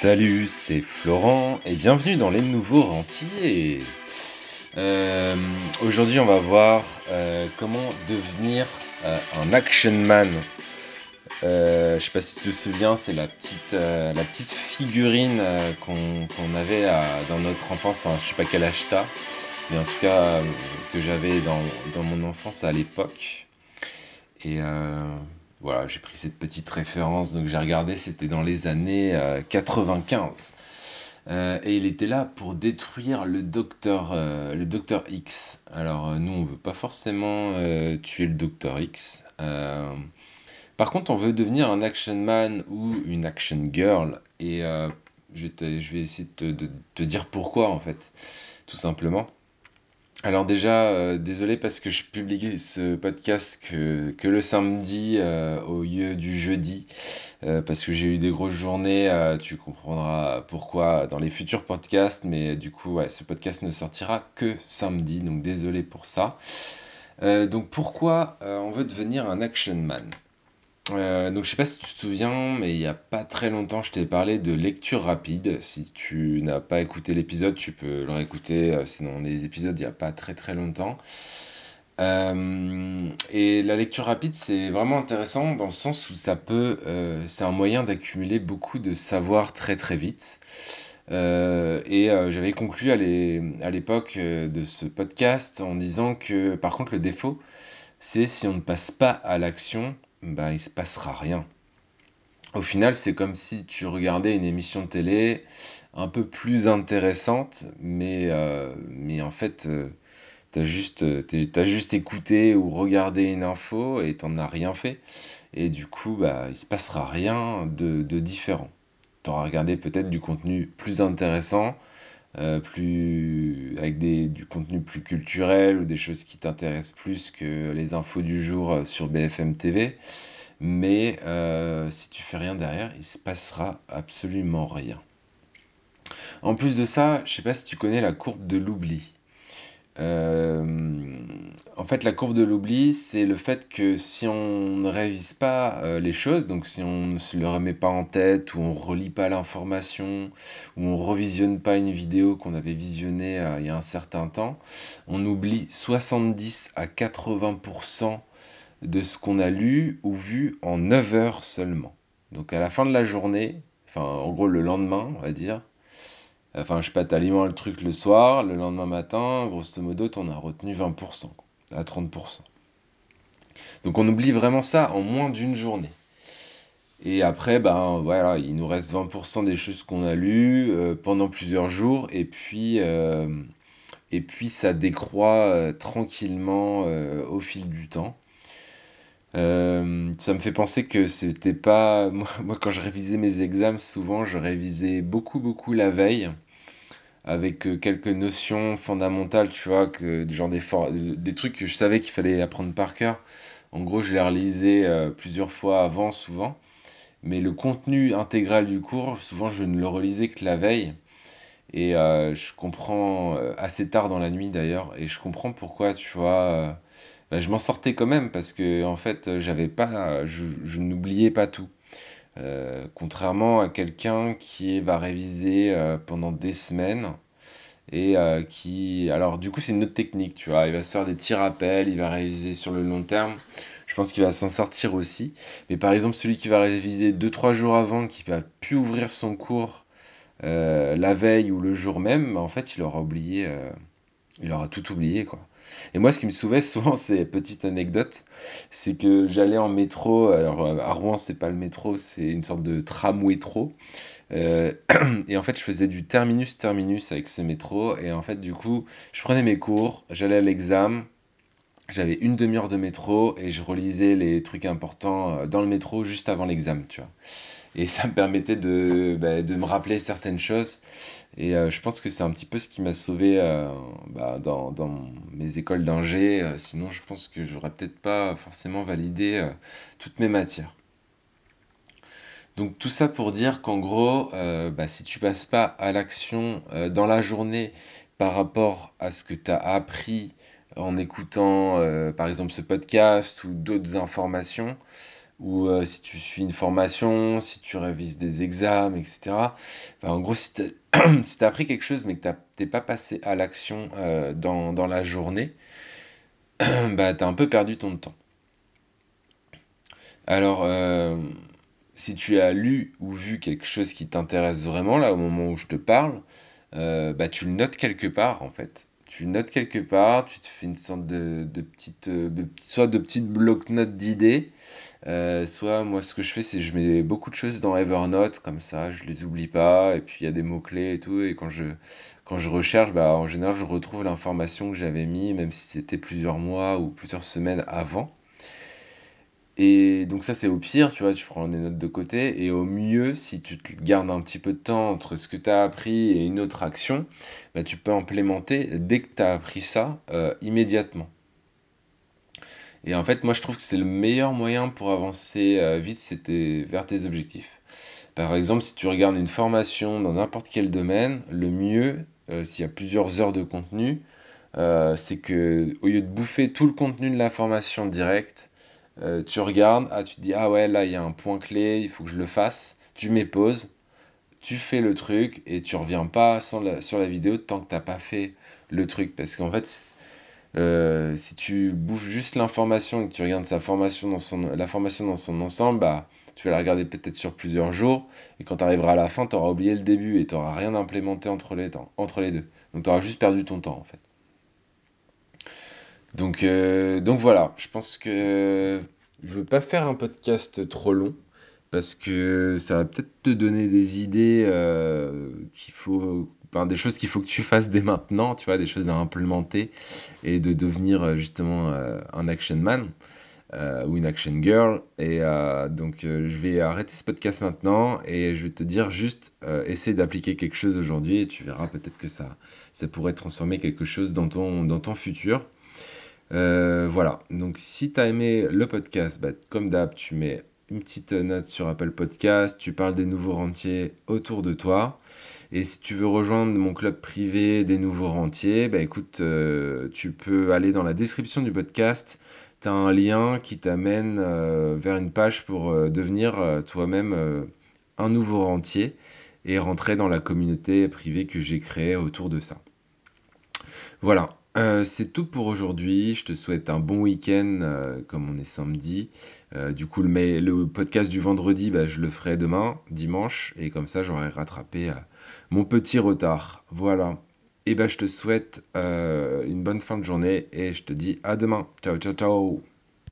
Salut, c'est Florent et bienvenue dans les nouveaux rentiers. Euh, Aujourd'hui, on va voir euh, comment devenir euh, un action man. Je sais pas si tu te souviens, c'est la petite, figurine qu'on avait dans notre enfance. Enfin, je sais pas quel âge mais en tout cas que j'avais dans, dans mon enfance à l'époque. Et voilà, j'ai pris cette petite référence, donc j'ai regardé, c'était dans les années euh, 95. Euh, et il était là pour détruire le docteur, euh, X. Alors euh, nous, on veut pas forcément euh, tuer le docteur X. Euh, par contre, on veut devenir un action man ou une action girl. Et euh, je je vais essayer de te dire pourquoi en fait, tout simplement. Alors déjà, euh, désolé parce que je publie ce podcast que, le samedi euh, au lieu du jeudi, euh, parce que j'ai eu des grosses journées, tu comprendras pourquoi dans les futurs podcasts, mais du coup, ouais, ce podcast ne sortira que samedi, donc désolé pour ça. Donc pourquoi on veut devenir un action man? Euh, donc je sais pas si tu te souviens, mais il y a pas très longtemps, je t'ai parlé de lecture rapide. Si tu n'as pas écouté l'épisode, tu peux le réécouter, euh, sinon les épisodes il y a pas très très longtemps. Euh, et la lecture rapide, c'est vraiment intéressant dans le sens où ça peut, c'est un moyen d'accumuler beaucoup de savoir très très vite. Et j'avais conclu à l'é- à l'époque de ce podcast en disant que par contre le défaut, c'est si on ne passe pas à l'action, bah, il se passera rien. Au final, c'est comme si tu regardais une émission de télé un peu plus intéressante, mais, euh, mais en fait, euh, t'as juste, euh, t'as juste écouté ou regardé une info et t'en as rien fait. Et du coup, bah, il se passera rien de, de différent. T'auras regardé peut-être du contenu plus intéressant, euh, plus, avec des, du contenu plus culturel ou des choses qui t'intéressent plus que les infos du jour euh, sur BFM TV. Mais euh, si tu fais rien derrière, il se passera absolument rien. En plus de ça, je sais pas si tu connais la courbe de l'oubli. Euh, en fait, la courbe de l'oubli, c'est le fait que si on ne révise pas euh, les choses, donc si on ne se le remet pas en tête, ou on relit pas l'information, ou on revisionne pas une vidéo qu'on avait visionnée euh, il y a un certain temps, on oublie 70 à 80% de ce qu'on a lu ou vu en 9 heures seulement. Donc à la fin de la journée, enfin en gros le lendemain, on va dire, enfin je sais pas, t'alimentes le truc le soir, le lendemain matin, grosso modo, t'en as retenu 20% quoi, à 30%. Donc on oublie vraiment ça en moins d'une journée. Et après, ben voilà, il nous reste 20% des choses qu'on a lues euh, pendant plusieurs jours, et puis, euh, et puis ça décroît euh, tranquillement au fil du temps. Euh, ça me fait penser que c'était pas. Moi, quand je révisais mes examens, souvent je révisais beaucoup, beaucoup la veille, avec euh, quelques notions fondamentales, tu vois, que, genre des, des trucs que je savais qu'il fallait apprendre par cœur. En gros, je les relisais euh, plusieurs fois avant, souvent. Mais le contenu intégral du cours, souvent je ne le relisais que la veille. Et je comprends, assez tard dans la nuit d'ailleurs, et je comprends pourquoi, tu vois. Euh, bah, je m'en sortais quand même parce que en fait j'avais pas je, je n'oubliais pas tout. Euh, contrairement à quelqu'un qui va réviser euh, pendant des semaines et euh, qui alors du coup c'est une autre technique tu vois. Il va se faire des petits rappels il va réviser sur le long terme. Je pense qu'il va s'en sortir aussi. Mais par exemple celui qui va réviser deux trois jours avant qui va plus ouvrir son cours euh, la veille ou le jour même en fait il aura oublié euh, il aura tout oublié, quoi. Et moi, ce qui me sauvait souvent, c'est petite anecdote, c'est que j'allais en métro. Alors, euh, à Rouen, c'est pas le métro, c'est une sorte de tramway-tro. Euh, et en fait, je faisais du terminus-terminus avec ce métro. Et en fait, du coup, je prenais mes cours, j'allais à l'examen, j'avais une demi-heure de métro et je relisais les trucs importants euh, dans le métro juste avant l'examen, tu vois. Et ça me permettait de, bah, de me rappeler certaines choses. Et euh, je pense que c'est un petit peu ce qui m'a sauvé euh, bah, dans, mes écoles d'ingé. Euh, sinon, je pense que j'aurais peut-être pas forcément validé toutes mes matières. Donc tout ça pour dire qu'en gros, bah, si tu passes pas à l'action dans la journée par rapport à ce que tu as appris en écoutant par exemple ce podcast ou d'autres informations, ou euh, si tu suis une formation, si tu révises des examens, etc. En gros, si tu as, appris quelque chose mais que tu n'es pas passé à l'action euh, dans, la journée, bah, tu as un peu perdu ton temps. Alors, euh, si tu as lu ou vu quelque chose qui t'intéresse vraiment, là, au moment où je te parle, bah, tu le notes quelque part, en fait tu notes quelque part, tu te fais une sorte de, petite, soit de petites bloc-notes d'idées, euh, soit moi ce que je fais c'est je mets beaucoup de choses dans Evernote comme ça, je les oublie pas et puis il y a des mots clés et tout et quand je quand je recherche bah en général je retrouve l'information que j'avais mis même si c'était plusieurs mois ou plusieurs semaines avant. Et donc ça c'est au pire, tu vois, tu prends des notes de côté et au mieux si tu te gardes un petit peu de temps entre ce que tu as appris et une autre action, bah, tu peux implémenter dès que tu as appris ça euh, immédiatement. Et en fait, moi, je trouve que c'est le meilleur moyen pour avancer euh, vite, c'était vers tes objectifs. Par exemple, si tu regardes une formation dans n'importe quel domaine, le mieux, euh, s'il y a plusieurs heures de contenu, euh, c'est que au lieu de bouffer tout le contenu de la formation direct, tu regardes, ah, tu te dis, ah ouais, là, il y a un point clé, il faut que je le fasse. Tu mets pause, tu fais le truc et tu reviens pas sur la vidéo tant que tu n'as pas fait le truc. Parce qu'en fait, euh, si tu bouffes juste l'information et que tu regardes sa formation dans son, la formation dans son ensemble, bah, tu vas la regarder peut-être sur plusieurs jours. Et quand tu arriveras à la fin, tu auras oublié le début et tu n'auras rien implémenté entre les, temps, entre les deux. Donc tu auras juste perdu ton temps en fait. Donc, euh, donc voilà, je pense que je veux pas faire un podcast trop long parce que ça va peut-être te donner des idées euh, qu'il faut des choses qu'il faut que tu fasses dès maintenant, tu vois, des choses à implémenter et de devenir euh, justement euh, un action man euh, ou une action girl. Et donc, je vais arrêter ce podcast maintenant et je vais te dire juste, essaie d'appliquer quelque chose aujourd'hui et tu verras peut-être que ça, ça pourrait transformer quelque chose dans ton, dans ton futur. voilà, donc si tu as aimé le podcast, bah, comme d'hab, tu mets une petite note sur Apple Podcast, tu parles des nouveaux rentiers autour de toi. Et si tu veux rejoindre mon club privé des nouveaux rentiers, bah écoute, euh, tu peux aller dans la description du podcast. Tu un lien qui t'amène euh, vers une page pour euh, devenir toi-même un nouveau rentier et rentrer dans la communauté privée que j'ai créée autour de ça. Voilà, euh, c'est tout pour aujourd'hui. Je te souhaite un bon week-end, euh, comme on est samedi. Euh, du coup, le, podcast du vendredi, bah, je le ferai demain, dimanche, et comme ça, j'aurai rattrapé mon petit retard. Voilà. Et ben, je te souhaite une bonne fin de journée et je te dis à demain. Ciao, ciao, ciao.